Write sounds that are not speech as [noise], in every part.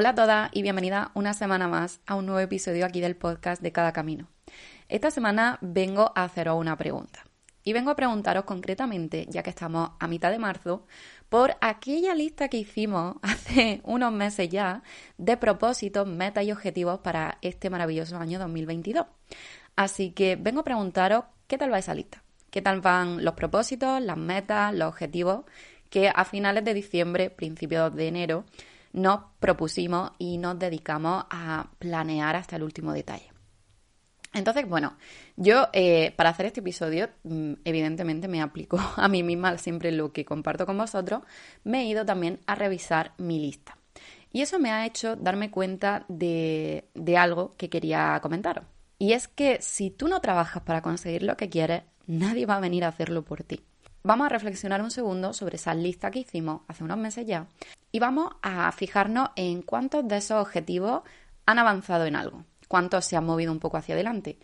Hola a todas y bienvenida una semana más a un nuevo episodio aquí del podcast de Cada Camino. Esta semana vengo a haceros una pregunta. Y vengo a preguntaros concretamente, ya que estamos a mitad de marzo, por aquella lista que hicimos [laughs] hace unos meses ya de propósitos, metas y objetivos para este maravilloso año 2022. Así que vengo a preguntaros qué tal va esa lista, qué tal van los propósitos, las metas, los objetivos que a finales de diciembre, principios de enero, nos propusimos y nos dedicamos a planear hasta el último detalle. Entonces, bueno, yo eh, para hacer este episodio, mm, evidentemente me aplico [laughs] a mí misma siempre lo que comparto con vosotros, me he ido también a revisar mi lista. Y eso me ha hecho darme cuenta de, de algo que quería comentaros. Y es que si tú no trabajas para conseguir lo que quieres, nadie va a venir a hacerlo por ti. Vamos a reflexionar un segundo sobre esa lista que hicimos hace unos meses ya y vamos a fijarnos en cuántos de esos objetivos han avanzado en algo, cuántos se han movido un poco hacia adelante,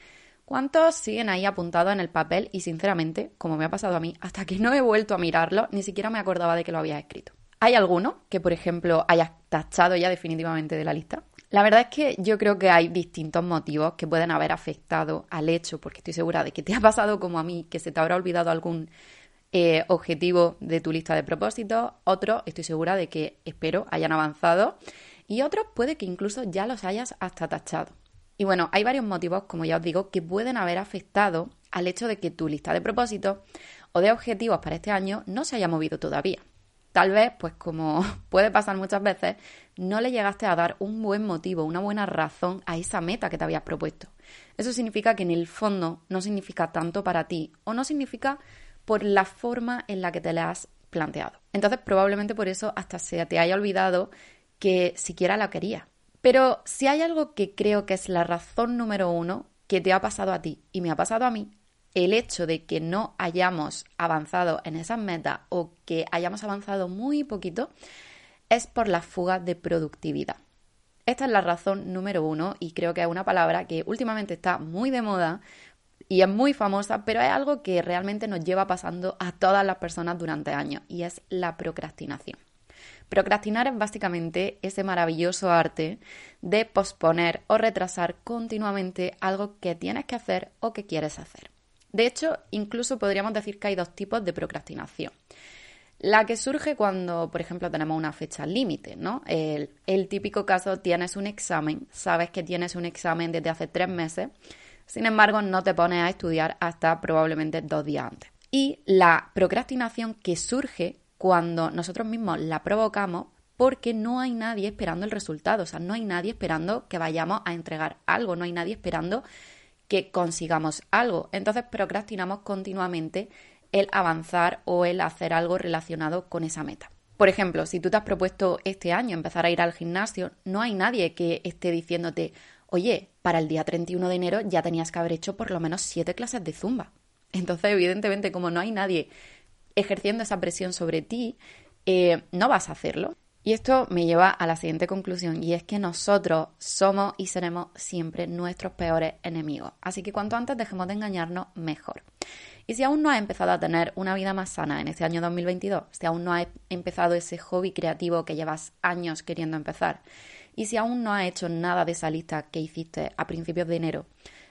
cuántos siguen ahí apuntados en el papel y sinceramente, como me ha pasado a mí, hasta que no he vuelto a mirarlo, ni siquiera me acordaba de que lo había escrito. ¿Hay alguno que, por ejemplo, hayas tachado ya definitivamente de la lista? La verdad es que yo creo que hay distintos motivos que pueden haber afectado al hecho, porque estoy segura de que te ha pasado como a mí, que se te habrá olvidado algún eh, objetivo de tu lista de propósitos, otros estoy segura de que espero hayan avanzado y otros puede que incluso ya los hayas hasta tachado. Y bueno, hay varios motivos, como ya os digo, que pueden haber afectado al hecho de que tu lista de propósitos o de objetivos para este año no se haya movido todavía. Tal vez, pues como [laughs] puede pasar muchas veces, no le llegaste a dar un buen motivo, una buena razón a esa meta que te habías propuesto. Eso significa que en el fondo no significa tanto para ti o no significa por la forma en la que te la has planteado. Entonces probablemente por eso hasta se te haya olvidado que siquiera la quería. Pero si hay algo que creo que es la razón número uno que te ha pasado a ti y me ha pasado a mí, el hecho de que no hayamos avanzado en esas metas o que hayamos avanzado muy poquito es por la fuga de productividad. Esta es la razón número uno y creo que es una palabra que últimamente está muy de moda y es muy famosa, pero es algo que realmente nos lleva pasando a todas las personas durante años y es la procrastinación. Procrastinar es básicamente ese maravilloso arte de posponer o retrasar continuamente algo que tienes que hacer o que quieres hacer. De hecho, incluso podríamos decir que hay dos tipos de procrastinación. La que surge cuando, por ejemplo, tenemos una fecha límite, ¿no? El, el típico caso, tienes un examen, sabes que tienes un examen desde hace tres meses sin embargo, no te pones a estudiar hasta probablemente dos días antes. Y la procrastinación que surge cuando nosotros mismos la provocamos porque no hay nadie esperando el resultado, o sea, no hay nadie esperando que vayamos a entregar algo, no hay nadie esperando que consigamos algo. Entonces procrastinamos continuamente el avanzar o el hacer algo relacionado con esa meta. Por ejemplo, si tú te has propuesto este año empezar a ir al gimnasio, no hay nadie que esté diciéndote, oye, para el día 31 de enero ya tenías que haber hecho por lo menos siete clases de zumba. Entonces, evidentemente, como no hay nadie ejerciendo esa presión sobre ti, eh, no vas a hacerlo. Y esto me lleva a la siguiente conclusión, y es que nosotros somos y seremos siempre nuestros peores enemigos. Así que cuanto antes dejemos de engañarnos, mejor. Y si aún no has empezado a tener una vida más sana en este año 2022, si aún no has empezado ese hobby creativo que llevas años queriendo empezar, y si aún no has hecho nada de esa lista que hiciste a principios de enero,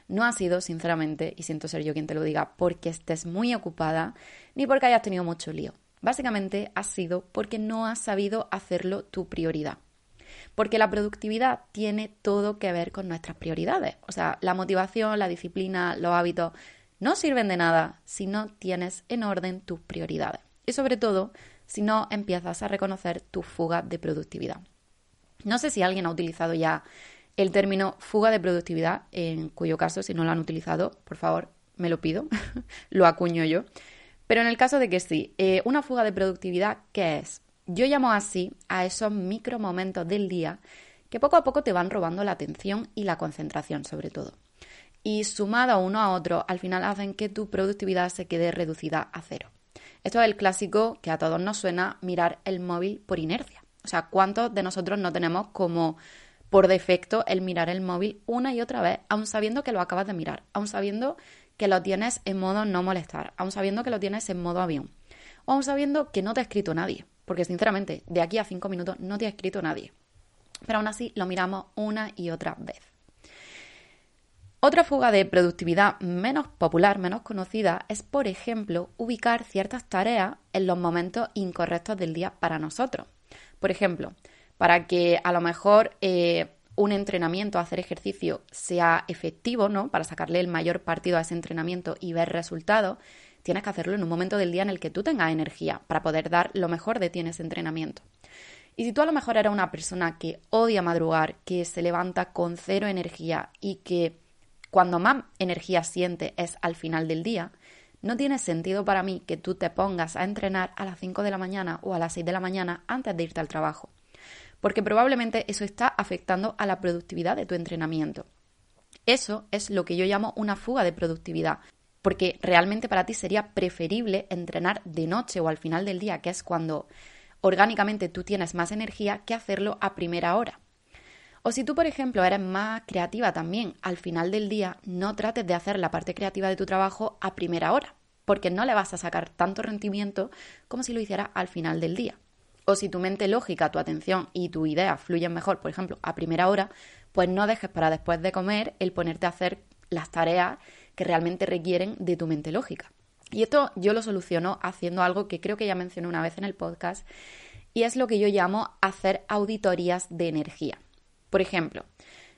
no ha sido, sinceramente, y siento ser yo quien te lo diga, porque estés muy ocupada, ni porque hayas tenido mucho lío. Básicamente ha sido porque no has sabido hacerlo tu prioridad. Porque la productividad tiene todo que ver con nuestras prioridades. O sea, la motivación, la disciplina, los hábitos no sirven de nada si no tienes en orden tus prioridades. Y sobre todo, si no empiezas a reconocer tu fuga de productividad. No sé si alguien ha utilizado ya el término fuga de productividad, en cuyo caso, si no lo han utilizado, por favor, me lo pido, [laughs] lo acuño yo. Pero en el caso de que sí, eh, una fuga de productividad, ¿qué es? Yo llamo así a esos micro momentos del día que poco a poco te van robando la atención y la concentración, sobre todo. Y sumado uno a otro, al final hacen que tu productividad se quede reducida a cero. Esto es el clásico que a todos nos suena mirar el móvil por inercia. O sea, ¿cuántos de nosotros no tenemos como por defecto el mirar el móvil una y otra vez, aun sabiendo que lo acabas de mirar, aun sabiendo que lo tienes en modo no molestar, aun sabiendo que lo tienes en modo avión, o aun sabiendo que no te ha escrito nadie, porque sinceramente, de aquí a cinco minutos no te ha escrito nadie. Pero aún así lo miramos una y otra vez. Otra fuga de productividad menos popular, menos conocida, es, por ejemplo, ubicar ciertas tareas en los momentos incorrectos del día para nosotros. Por ejemplo, para que a lo mejor eh, un entrenamiento, hacer ejercicio, sea efectivo, ¿no? Para sacarle el mayor partido a ese entrenamiento y ver resultados, tienes que hacerlo en un momento del día en el que tú tengas energía para poder dar lo mejor de ti en ese entrenamiento. Y si tú a lo mejor eres una persona que odia madrugar, que se levanta con cero energía y que cuando más energía siente es al final del día, no tiene sentido para mí que tú te pongas a entrenar a las 5 de la mañana o a las 6 de la mañana antes de irte al trabajo, porque probablemente eso está afectando a la productividad de tu entrenamiento. Eso es lo que yo llamo una fuga de productividad, porque realmente para ti sería preferible entrenar de noche o al final del día, que es cuando orgánicamente tú tienes más energía, que hacerlo a primera hora. O si tú, por ejemplo, eres más creativa también, al final del día no trates de hacer la parte creativa de tu trabajo a primera hora, porque no le vas a sacar tanto rendimiento como si lo hicieras al final del día. O si tu mente lógica, tu atención y tu idea fluyen mejor, por ejemplo, a primera hora, pues no dejes para después de comer el ponerte a hacer las tareas que realmente requieren de tu mente lógica. Y esto yo lo soluciono haciendo algo que creo que ya mencioné una vez en el podcast, y es lo que yo llamo hacer auditorías de energía. Por ejemplo,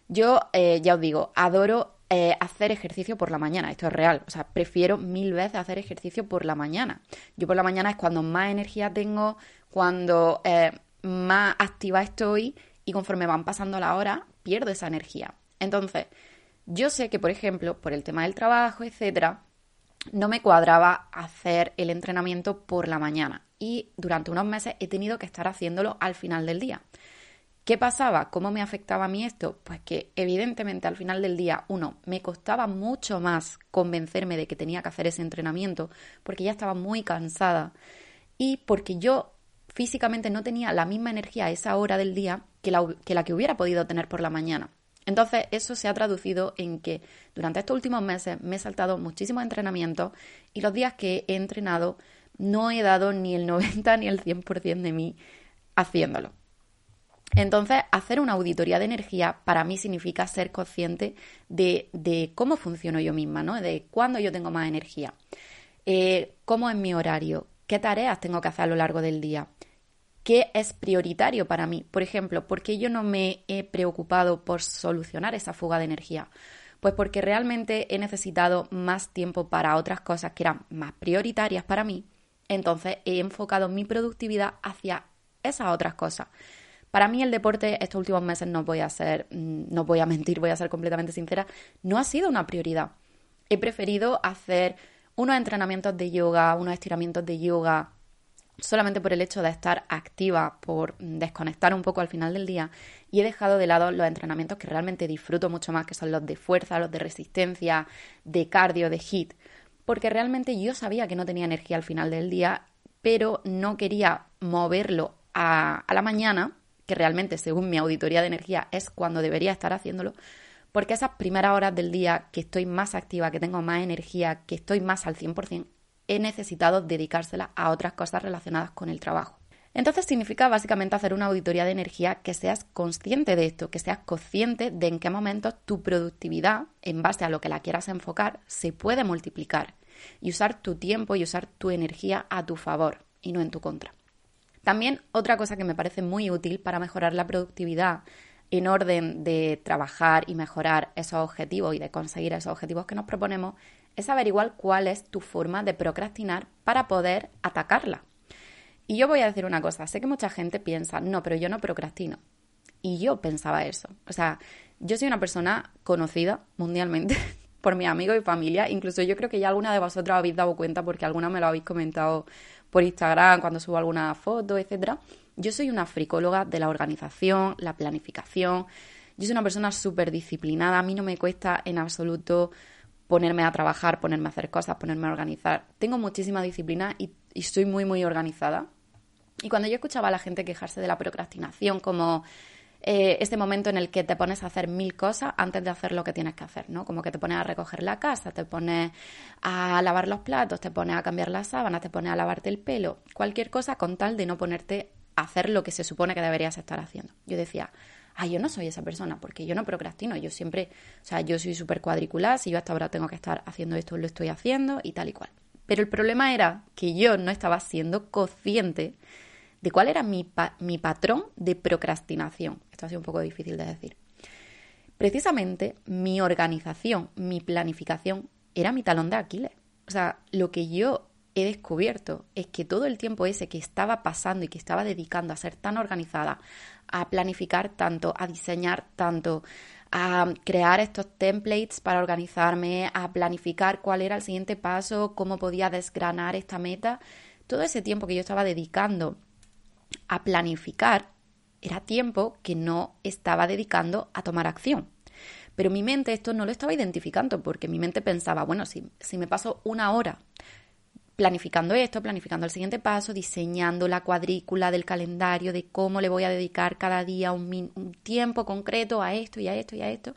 yo eh, ya os digo, adoro eh, hacer ejercicio por la mañana, esto es real, o sea, prefiero mil veces hacer ejercicio por la mañana. Yo por la mañana es cuando más energía tengo, cuando eh, más activa estoy y conforme van pasando la hora, pierdo esa energía. Entonces, yo sé que, por ejemplo, por el tema del trabajo, etcétera, no me cuadraba hacer el entrenamiento por la mañana y durante unos meses he tenido que estar haciéndolo al final del día. ¿Qué pasaba? ¿Cómo me afectaba a mí esto? Pues que evidentemente al final del día, uno, me costaba mucho más convencerme de que tenía que hacer ese entrenamiento porque ya estaba muy cansada y porque yo físicamente no tenía la misma energía a esa hora del día que la que, la que hubiera podido tener por la mañana. Entonces, eso se ha traducido en que durante estos últimos meses me he saltado muchísimos entrenamientos y los días que he entrenado no he dado ni el 90 ni el 100% de mí haciéndolo. Entonces, hacer una auditoría de energía para mí significa ser consciente de, cómo funciono yo misma, ¿no? De cuándo yo tengo más energía, eh, cómo es mi horario, qué tareas tengo que hacer a lo largo del día, qué es prioritario para mí. Por ejemplo, ¿por qué yo no me he preocupado por solucionar esa fuga de energía? Pues porque realmente he necesitado más tiempo para otras cosas que eran más prioritarias para mí. Entonces he enfocado mi productividad hacia esas otras cosas. Para mí el deporte estos últimos meses no voy a ser, mm, no voy a mentir, voy a ser completamente sincera, no ha sido una prioridad. He preferido hacer unos entrenamientos de yoga, unos estiramientos de yoga, solamente por el hecho de estar activa, por desconectar un poco al final del día, y he dejado de lado los entrenamientos que realmente disfruto mucho más, que son los de fuerza, los de resistencia, de cardio, de hit, porque realmente yo sabía que no tenía energía al final del día, pero no quería moverlo a, a la mañana que realmente según mi auditoría de energía es cuando debería estar haciéndolo, porque esas primeras horas del día que estoy más activa, que tengo más energía, que estoy más al 100%, he necesitado dedicársela a otras cosas relacionadas con el trabajo. Entonces significa básicamente hacer una auditoría de energía que seas consciente de esto, que seas consciente de en qué momentos tu productividad, en base a lo que la quieras enfocar, se puede multiplicar y usar tu tiempo y usar tu energía a tu favor y no en tu contra. También otra cosa que me parece muy útil para mejorar la productividad en orden de trabajar y mejorar esos objetivos y de conseguir esos objetivos que nos proponemos es averiguar cuál es tu forma de procrastinar para poder atacarla. Y yo voy a decir una cosa, sé que mucha gente piensa, no, pero yo no procrastino. Y yo pensaba eso. O sea, yo soy una persona conocida mundialmente [laughs] por mis amigos y familia. Incluso yo creo que ya alguna de vosotros habéis dado cuenta porque alguna me lo habéis comentado por Instagram, cuando subo alguna foto, etcétera. Yo soy una fricóloga de la organización, la planificación. Yo soy una persona súper disciplinada. A mí no me cuesta en absoluto ponerme a trabajar, ponerme a hacer cosas, ponerme a organizar. Tengo muchísima disciplina y, y soy muy, muy organizada. Y cuando yo escuchaba a la gente quejarse de la procrastinación como eh, este momento en el que te pones a hacer mil cosas antes de hacer lo que tienes que hacer, ¿no? Como que te pones a recoger la casa, te pones a lavar los platos, te pones a cambiar las sábanas, te pones a lavarte el pelo, cualquier cosa con tal de no ponerte a hacer lo que se supone que deberías estar haciendo. Yo decía, ah, yo no soy esa persona, porque yo no procrastino, yo siempre, o sea, yo soy súper cuadriculada, si yo hasta ahora tengo que estar haciendo esto, lo estoy haciendo y tal y cual. Pero el problema era que yo no estaba siendo consciente de cuál era mi, mi patrón de procrastinación. Esto ha sido un poco difícil de decir. Precisamente mi organización, mi planificación, era mi talón de Aquiles. O sea, lo que yo he descubierto es que todo el tiempo ese que estaba pasando y que estaba dedicando a ser tan organizada, a planificar tanto, a diseñar tanto, a crear estos templates para organizarme, a planificar cuál era el siguiente paso, cómo podía desgranar esta meta, todo ese tiempo que yo estaba dedicando a planificar era tiempo que no estaba dedicando a tomar acción. Pero mi mente esto no lo estaba identificando porque mi mente pensaba, bueno, si, si me paso una hora planificando esto, planificando el siguiente paso, diseñando la cuadrícula del calendario de cómo le voy a dedicar cada día un, un, tiempo concreto a esto y a esto y a esto.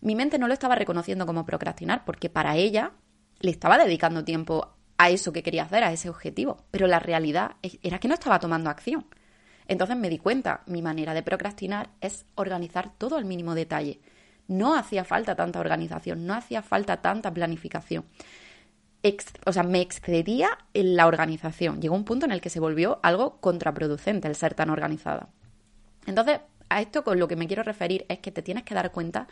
Mi mente no lo estaba reconociendo como procrastinar porque para ella le estaba dedicando tiempo a eso que quería hacer, a ese objetivo, pero la realidad era que no estaba tomando acción. Entonces me di cuenta, mi manera de procrastinar es organizar todo al mínimo detalle. No hacía falta tanta organización, no hacía falta tanta planificación o sea, me excedía en la organización. Llegó un punto en el que se volvió algo contraproducente el ser tan organizada. Entonces, a esto con lo que me quiero referir es que te tienes que dar cuenta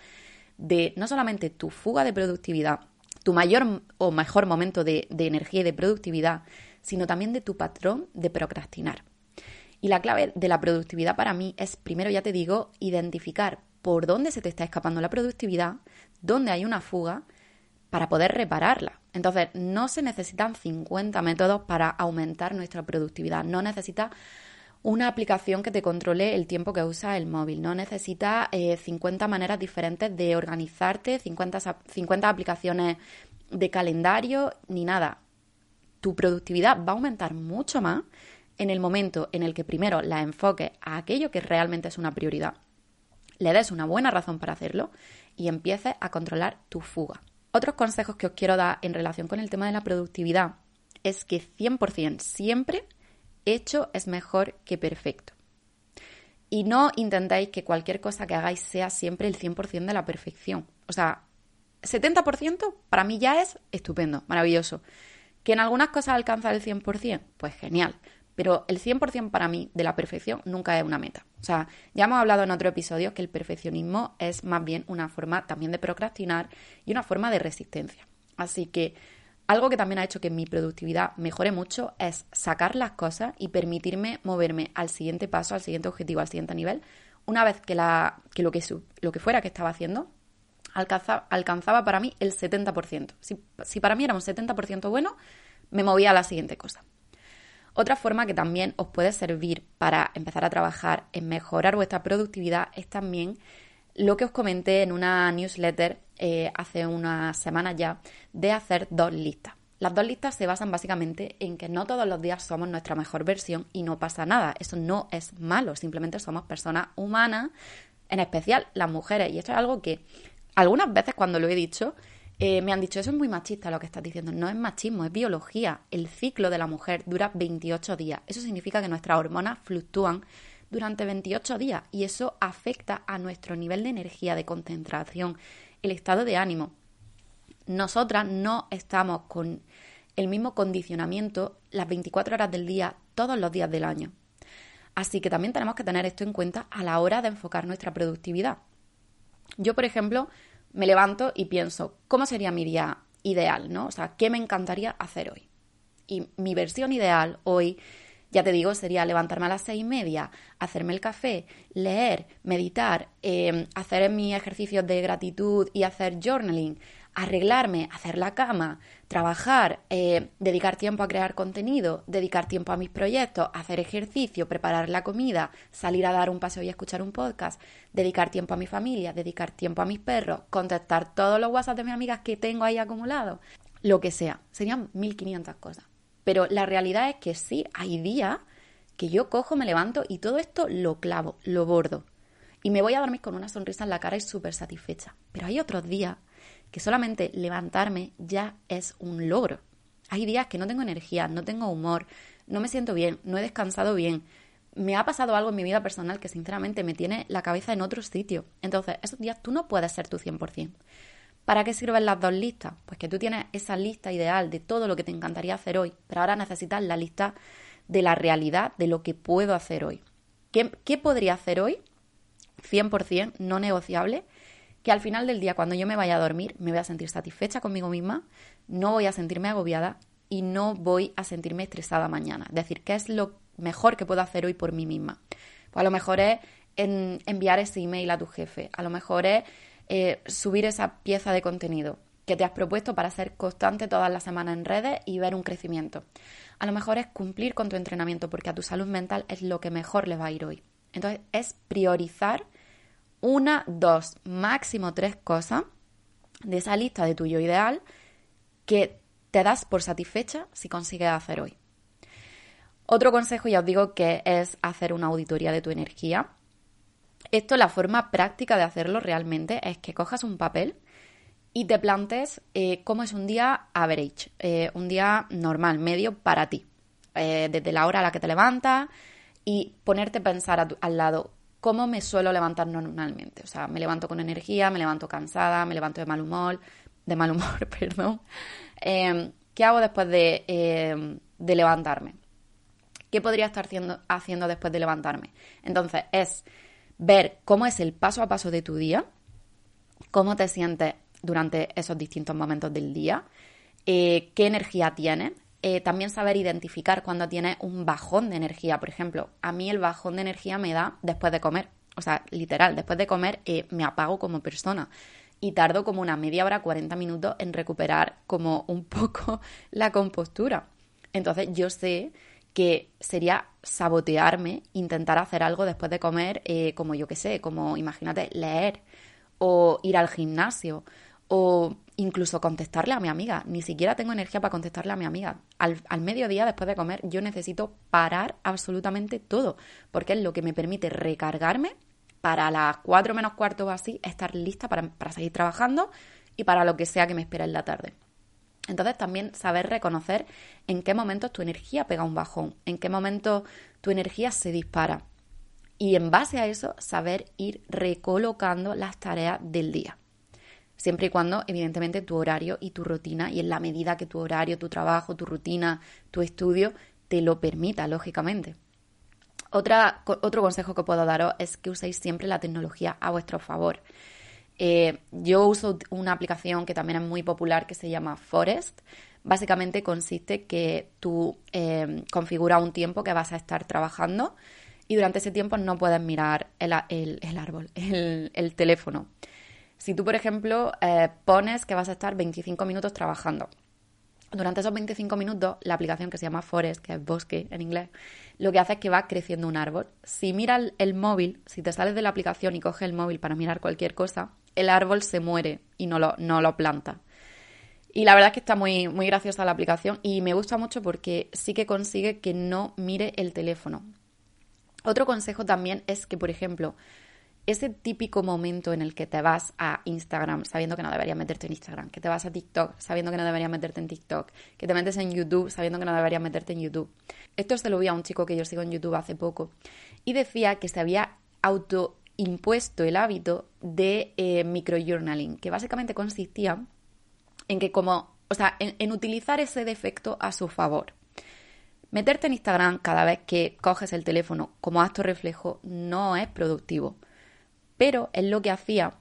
de no solamente tu fuga de productividad, tu mayor o mejor momento de, de energía y de productividad, sino también de tu patrón de procrastinar. Y la clave de la productividad para mí es, primero ya te digo, identificar por dónde se te está escapando la productividad, dónde hay una fuga para poder repararla. Entonces, no se necesitan 50 métodos para aumentar nuestra productividad. No necesitas una aplicación que te controle el tiempo que usa el móvil. No necesitas 50 eh, maneras diferentes de organizarte, 50, 50 aplicaciones de calendario, ni nada. Tu productividad va a aumentar mucho más en el momento en el que primero la enfoques a aquello que realmente es una prioridad, le des una buena razón para hacerlo y empieces a controlar tu fuga. Otros consejos que os quiero dar en relación con el tema de la productividad es que 100% siempre hecho es mejor que perfecto. Y no intentéis que cualquier cosa que hagáis sea siempre el 100% de la perfección. O sea, 70% para mí ya es estupendo, maravilloso. ¿Que en algunas cosas alcanza el 100%? Pues genial. Pero el 100% para mí de la perfección nunca es una meta. O sea, ya hemos hablado en otro episodio que el perfeccionismo es más bien una forma también de procrastinar y una forma de resistencia. Así que algo que también ha hecho que mi productividad mejore mucho es sacar las cosas y permitirme moverme al siguiente paso, al siguiente objetivo, al siguiente nivel, una vez que, la, que, lo, que lo que fuera que estaba haciendo alcanzaba para mí el 70%. Si, si para mí era un 70% bueno, me movía a la siguiente cosa. Otra forma que también os puede servir para empezar a trabajar en mejorar vuestra productividad es también lo que os comenté en una newsletter eh, hace unas semanas ya, de hacer dos listas. Las dos listas se basan básicamente en que no todos los días somos nuestra mejor versión y no pasa nada. Eso no es malo, simplemente somos personas humanas, en especial las mujeres. Y esto es algo que algunas veces cuando lo he dicho eh, me han dicho, eso es muy machista lo que estás diciendo. No es machismo, es biología. El ciclo de la mujer dura 28 días. Eso significa que nuestras hormonas fluctúan durante 28 días y eso afecta a nuestro nivel de energía, de concentración, el estado de ánimo. Nosotras no estamos con el mismo condicionamiento las 24 horas del día, todos los días del año. Así que también tenemos que tener esto en cuenta a la hora de enfocar nuestra productividad. Yo, por ejemplo, me levanto y pienso, ¿cómo sería mi día ideal? ¿no? O sea, ¿qué me encantaría hacer hoy? Y mi versión ideal hoy, ya te digo, sería levantarme a las seis y media, hacerme el café, leer, meditar, eh, hacer mis ejercicios de gratitud y hacer journaling, arreglarme, hacer la cama, trabajar, eh, dedicar tiempo a crear contenido, dedicar tiempo a mis proyectos, hacer ejercicio, preparar la comida, salir a dar un paseo y escuchar un podcast, dedicar tiempo a mi familia, dedicar tiempo a mis perros, contestar todos los WhatsApp de mis amigas que tengo ahí acumulados, lo que sea. Serían 1500 cosas. Pero la realidad es que sí, hay días que yo cojo, me levanto y todo esto lo clavo, lo bordo. Y me voy a dormir con una sonrisa en la cara y súper satisfecha. Pero hay otros días que solamente levantarme ya es un logro. Hay días que no tengo energía, no tengo humor, no me siento bien, no he descansado bien, me ha pasado algo en mi vida personal que sinceramente me tiene la cabeza en otro sitio. Entonces, esos días tú no puedes ser tu 100%. ¿Para qué sirven las dos listas? Pues que tú tienes esa lista ideal de todo lo que te encantaría hacer hoy, pero ahora necesitas la lista de la realidad de lo que puedo hacer hoy. ¿Qué, qué podría hacer hoy? 100% no negociable, que al final del día, cuando yo me vaya a dormir, me voy a sentir satisfecha conmigo misma, no voy a sentirme agobiada y no voy a sentirme estresada mañana. Es decir, ¿qué es lo mejor que puedo hacer hoy por mí misma? Pues a lo mejor es enviar ese email a tu jefe, a lo mejor es eh, subir esa pieza de contenido que te has propuesto para ser constante todas las semanas en redes y ver un crecimiento. A lo mejor es cumplir con tu entrenamiento porque a tu salud mental es lo que mejor le va a ir hoy. Entonces es priorizar una, dos, máximo tres cosas de esa lista de tuyo ideal que te das por satisfecha si consigues hacer hoy. Otro consejo, ya os digo, que es hacer una auditoría de tu energía. Esto, la forma práctica de hacerlo realmente es que cojas un papel y te plantes eh, cómo es un día average, eh, un día normal, medio para ti. Eh, desde la hora a la que te levantas y ponerte a pensar al lado cómo me suelo levantar normalmente. O sea, me levanto con energía, me levanto cansada, me levanto de mal humor, de mal humor, [laughs] perdón. Em, ¿Qué hago después de, em, de, levantarme? ¿Qué podría estar haciendo, haciendo después de levantarme? Entonces, es ver cómo es el paso a paso de tu día, cómo te sientes durante esos distintos momentos del día, eh, qué energía tienes, eh, también saber identificar cuando tienes un bajón de energía. Por ejemplo, a mí el bajón de energía me da después de comer. O sea, literal, después de comer eh, me apago como persona. Y tardo como una media hora, 40 minutos en recuperar como un [laughs] poco la compostura. Entonces yo sé que sería sabotearme, intentar hacer algo después de comer, eh, como yo que sé, como imagínate, leer o ir al gimnasio o incluso contestarle a mi amiga. Ni siquiera tengo energía para contestarle a mi amiga. Al, mediodía, después de comer, yo necesito parar absolutamente todo, porque es lo que me permite recargarme para las cuatro menos cuarto o así, estar lista para, para seguir trabajando y para lo que sea que me espera en la tarde. Entonces también saber reconocer en qué momentos tu energía pega un bajón, en qué momento tu energía se dispara. Y en base a eso, saber ir recolocando las tareas del día siempre y cuando, evidentemente, tu horario y tu rutina, y en la medida que tu horario, tu trabajo, tu rutina, tu estudio te lo permita, lógicamente. Otra, otro consejo que puedo daros es que uséis siempre la tecnología a vuestro favor. Eh, yo uso una aplicación que también es muy popular que se llama Forest. Básicamente consiste que tú eh, configuras un tiempo que vas a estar trabajando y durante ese tiempo no puedes mirar el, árbol, el teléfono. Si tú, por ejemplo, eh, pones que vas a estar 25 minutos trabajando, durante esos 25 minutos, la aplicación que se llama Forest, que es bosque en inglés, lo que hace es que va creciendo un árbol. Si miras el, móvil, si te sales de la aplicación y coges el móvil para mirar cualquier cosa, el árbol se muere y no lo, no lo planta. Y la verdad es que está muy, muy graciosa la aplicación y me gusta mucho porque sí que consigue que no mire el teléfono. Otro consejo también es que, por ejemplo, ese típico momento en el que te vas a Instagram sabiendo que no deberías meterte en Instagram, que te vas a TikTok sabiendo que no deberías meterte en TikTok, que te metes en YouTube sabiendo que no deberías meterte en YouTube. Esto se lo vi a un chico que yo sigo en YouTube hace poco y decía que se había autoimpuesto el hábito de eh, microjournaling, que básicamente consistía en que como, o sea, en utilizar ese defecto a su favor. Meterte en Instagram cada vez que coges el teléfono como acto reflejo no es productivo pero él lo que hacía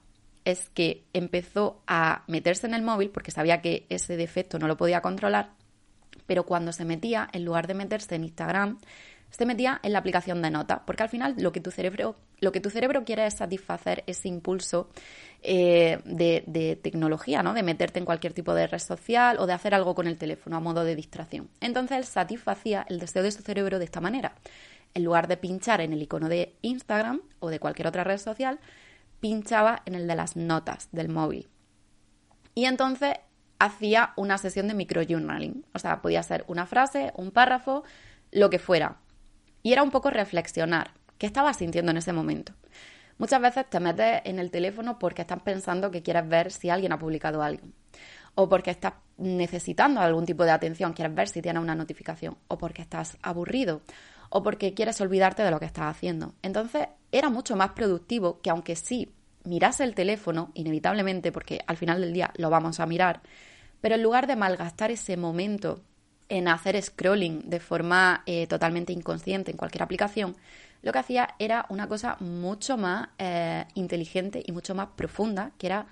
es que empezó a meterse en el móvil porque sabía que ese defecto no lo podía controlar, pero cuando se metía, en lugar de meterse en Instagram, se metía en la aplicación de notas, porque al final lo que tu cerebro, lo que tu cerebro quiere es satisfacer ese impulso eh, de, de, tecnología, ¿no? De meterte en cualquier tipo de red social o de hacer algo con el teléfono a modo de distracción. Entonces él satisfacía el deseo de su cerebro de esta manera en lugar de pinchar en el icono de Instagram o de cualquier otra red social, pinchaba en el de las notas del móvil. Y entonces hacía una sesión de microjournaling. O sea, podía ser una frase, un párrafo, lo que fuera. Y era un poco reflexionar qué estabas sintiendo en ese momento. Muchas veces te metes en el teléfono porque estás pensando que quieres ver si alguien ha publicado algo. o porque estás necesitando algún tipo de atención, quieres ver si tienes una notificación, o porque estás aburrido, o porque quieres olvidarte de lo que estás haciendo. Entonces era mucho más productivo que aunque sí mirase el teléfono, inevitablemente, porque al final del día lo vamos a mirar, pero en lugar de malgastar ese momento en hacer scrolling de forma eh, totalmente inconsciente en cualquier aplicación, lo que hacía era una cosa mucho más eh, inteligente y mucho más profunda, que era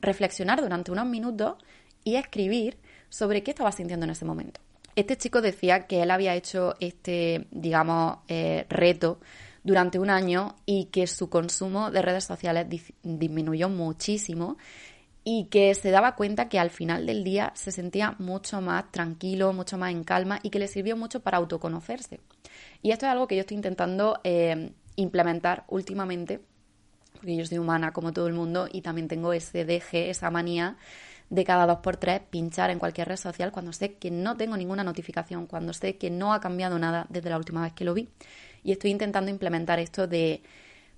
reflexionar durante unos minutos y escribir sobre qué estaba sintiendo en ese momento. Este chico decía que él había hecho este, digamos, eh, reto durante un año y que su consumo de redes sociales disminuyó muchísimo y que se daba cuenta que al final del día se sentía mucho más tranquilo, mucho más en calma y que le sirvió mucho para autoconocerse. Y esto es algo que yo estoy intentando eh, implementar últimamente, porque yo soy humana como todo el mundo y también tengo ese deje, esa manía de cada dos por tres pinchar en cualquier red social cuando sé que no tengo ninguna notificación, cuando sé que no ha cambiado nada desde la última vez que lo vi. Y estoy intentando implementar esto de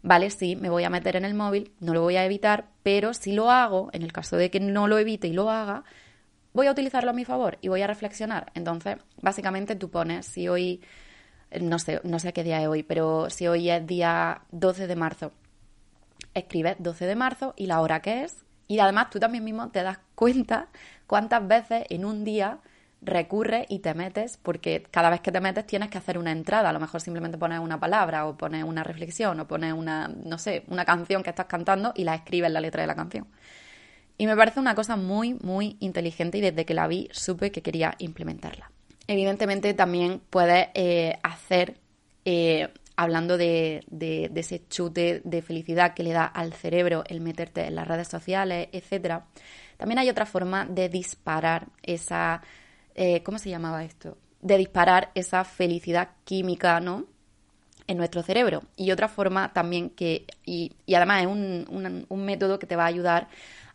vale, sí, me voy a meter en el móvil, no lo voy a evitar, pero si lo hago, en el caso de que no lo evite y lo haga, voy a utilizarlo a mi favor y voy a reflexionar. Entonces, básicamente tú pones, si hoy, no sé, no sé qué día es hoy, pero si hoy es día 12 de marzo, escribes 12 de marzo y la hora que es. Y además tú también mismo te das cuenta cuántas veces en un día recurre y te metes, porque cada vez que te metes tienes que hacer una entrada, a lo mejor simplemente pones una palabra o pones una reflexión o pones una, no sé, una canción que estás cantando y la escribes la letra de la canción. Y me parece una cosa muy, muy inteligente y desde que la vi supe que quería implementarla. Evidentemente también puedes eh, hacer, eh, hablando de, de, ese chute de felicidad que le da al cerebro el meterte en las redes sociales, etcétera, también hay otra forma de disparar esa eh, ¿cómo se llamaba esto? De disparar esa felicidad química, ¿no? En nuestro cerebro. Y otra forma también que, y, además es un, método que te va a ayudar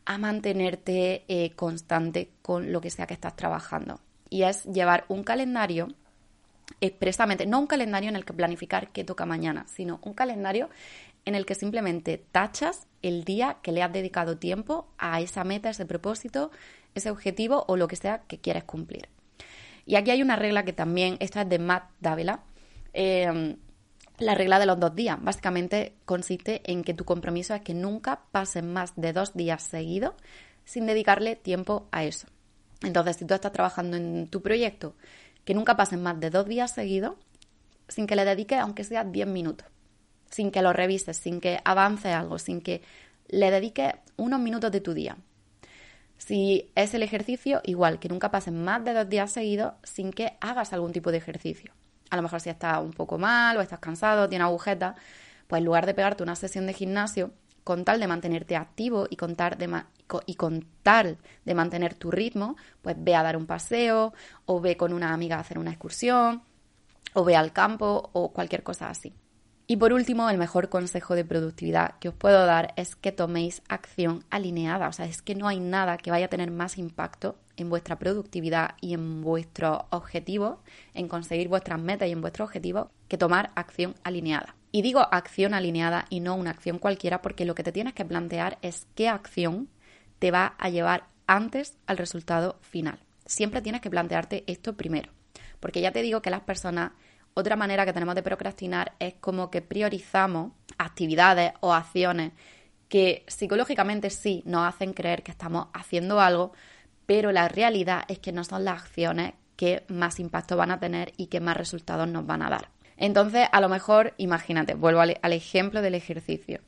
a mantenerte eh, constante con lo que sea que estás trabajando. Y es llevar un calendario expresamente, no un calendario en el que planificar qué toca mañana, sino un calendario en el que simplemente tachas el día que le has dedicado tiempo a esa meta, ese propósito, ese objetivo o lo que sea que quieres cumplir. Y aquí hay una regla que también, esta es de Matt Davila, em, la regla de los dos días. Básicamente consiste en que tu compromiso es que nunca pasen más de dos días seguidos sin dedicarle tiempo a eso. Entonces, si tú estás trabajando en tu proyecto, que nunca pasen más de dos días seguidos sin que le dediques aunque sea 10 minutos, sin que lo revises, sin que avance algo, sin que le dediques unos minutos de tu día. Si es el ejercicio, igual, que nunca pasen más de dos días seguidos sin que hagas algún tipo de ejercicio. A lo mejor si estás un poco mal o estás cansado, tienes agujetas, pues en lugar de pegarte una sesión de gimnasio, con tal de mantenerte activo y con tal y con tal de mantener tu ritmo, pues ve a dar un paseo o ve con una amiga a hacer una excursión o ve al campo o cualquier cosa así. Y por último, el mejor consejo de productividad que os puedo dar es que toméis acción alineada. O sea, es que no hay nada que vaya a tener más impacto en vuestra productividad y en vuestros objetivos, en conseguir vuestras metas y en vuestros objetivos, que tomar acción alineada. Y digo acción alineada y no una acción cualquiera porque lo que te tienes que plantear es qué acción te va a llevar antes al resultado final. Siempre tienes que plantearte esto primero. Porque ya te digo que las personas otra manera que tenemos de procrastinar es como que priorizamos actividades o acciones que psicológicamente sí nos hacen creer que estamos haciendo algo, pero la realidad es que no son las acciones que más impacto van a tener y que más resultados nos van a dar. Entonces, a lo mejor, imagínate, vuelvo al, al ejemplo del ejercicio.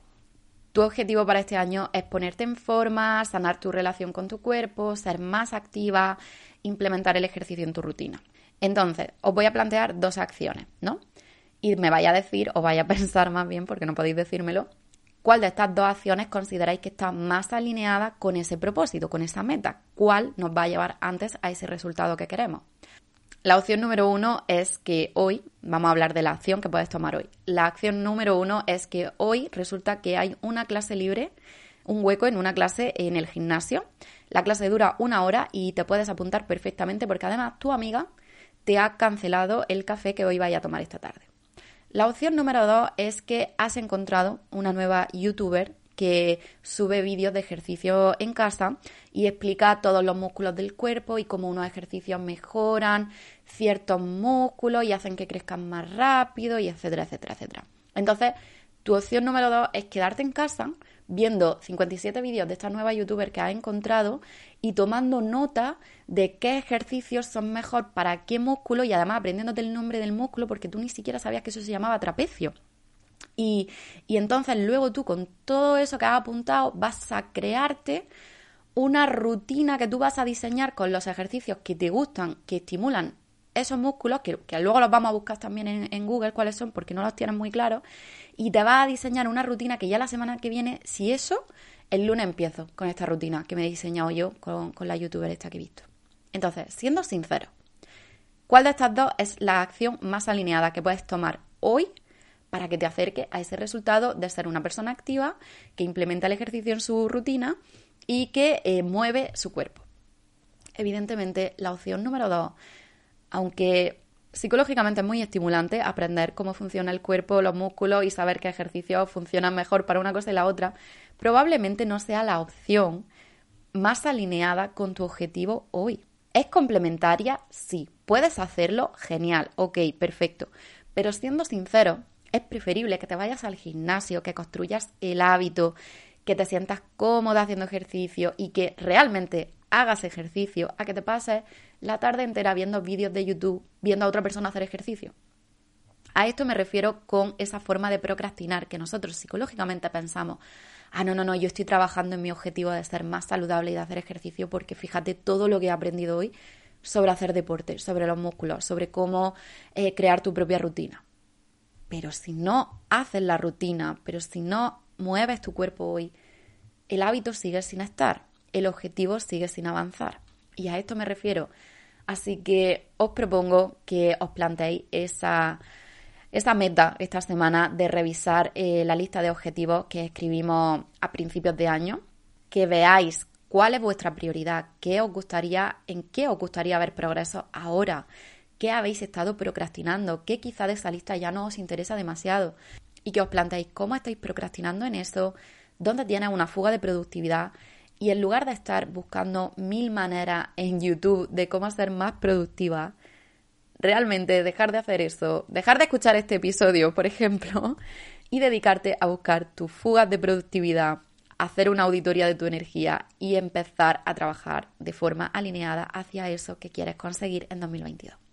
Tu objetivo para este año es ponerte en forma, sanar tu relación con tu cuerpo, ser más activa, implementar el ejercicio en tu rutina. Entonces, os voy a plantear dos acciones, ¿no? Y me vaya a decir, o vaya a [laughs] pensar más bien, porque no podéis decírmelo, cuál de estas dos acciones consideráis que está más alineada con ese propósito, con esa meta, cuál nos va a llevar antes a ese resultado que queremos. La opción número uno es que hoy, vamos a hablar de la acción que puedes tomar hoy. La acción número uno es que hoy resulta que hay una clase libre, un hueco en una clase en el gimnasio. La clase dura una hora y te puedes apuntar perfectamente porque además tu amiga te ha cancelado el café que hoy vaya a tomar esta tarde. La opción número dos es que has encontrado una nueva youtuber que sube vídeos de ejercicio en casa y explica todos los músculos del cuerpo y cómo unos ejercicios mejoran ciertos músculos y hacen que crezcan más rápido y etcétera, etcétera, etcétera. Entonces, tu opción número dos es quedarte en casa viendo 57 vídeos de esta nueva youtuber que has encontrado y tomando nota de qué ejercicios son mejor para qué músculo y además aprendiéndote el nombre del músculo porque tú ni siquiera sabías que eso se llamaba trapecio. Y, entonces luego tú con todo eso que has apuntado vas a crearte una rutina que tú vas a diseñar con los ejercicios que te gustan, que estimulan esos músculos, que, luego los vamos a buscar también en, en, Google cuáles son porque no los tienes muy claros, y te vas a diseñar una rutina que ya la semana que viene, si eso, el lunes empiezo con esta rutina que me he diseñado yo con, con la youtuber esta que he visto. Entonces, siendo sincero, ¿cuál de estas dos es la acción más alineada que puedes tomar hoy para que te acerque a ese resultado de ser una persona activa que implementa el ejercicio en su rutina y que eh, mueve su cuerpo? Evidentemente, la opción número dos, aunque psicológicamente es muy estimulante aprender cómo funciona el cuerpo, los músculos y saber qué ejercicios funcionan mejor para una cosa y la otra, probablemente no sea la opción más alineada con tu objetivo hoy. ¿Es complementaria? Sí. ¿Puedes hacerlo? Genial. Ok, perfecto. Pero siendo sincero, es preferible que te vayas al gimnasio, que construyas el hábito, que te sientas cómoda haciendo ejercicio y que realmente hagas ejercicio, a que te pases la tarde entera viendo vídeos de YouTube, viendo a otra persona hacer ejercicio. A esto me refiero con esa forma de procrastinar que nosotros psicológicamente pensamos, ah, no, no, no, yo estoy trabajando en mi objetivo de ser más saludable y de hacer ejercicio porque fíjate todo lo que he aprendido hoy sobre hacer deporte, sobre los músculos, sobre cómo eh, crear tu propia rutina. Pero si no haces la rutina, pero si no mueves tu cuerpo hoy, el hábito sigue sin estar el objetivo sigue sin avanzar. Y a esto me refiero. Así que os propongo que os planteéis esa, meta esta semana de revisar eh, la lista de objetivos que escribimos a principios de año, que veáis cuál es vuestra prioridad, qué os gustaría, en qué os gustaría ver progreso ahora, qué habéis estado procrastinando, qué quizá de esa lista ya no os interesa demasiado y que os planteéis cómo estáis procrastinando en eso, dónde tienes una fuga de productividad y en lugar de estar buscando mil maneras en YouTube de cómo ser más productiva, realmente dejar de hacer eso, dejar de escuchar este episodio, por ejemplo, [laughs] y dedicarte a buscar tus fugas de productividad, hacer una auditoría de tu energía y empezar a trabajar de forma alineada hacia eso que quieres conseguir en 2022.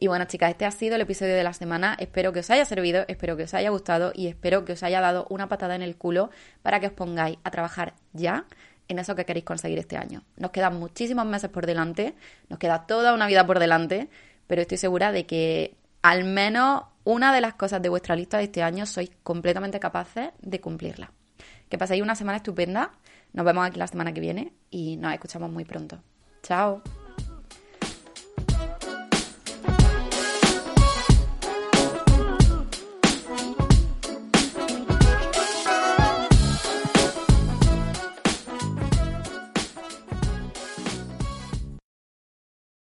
Y bueno, chicas, este ha sido el episodio de la semana. Espero que os haya servido, espero que os haya gustado y espero que os haya dado una patada en el culo para que os pongáis a trabajar ya en eso que queréis conseguir este año. Nos quedan muchísimos meses por delante, nos queda toda una vida por delante, pero estoy segura de que al menos una de las cosas de vuestra lista de este año sois completamente capaces de cumplirla. Que paséis una semana estupenda, nos vemos aquí la semana que viene y nos escuchamos muy pronto. Chao.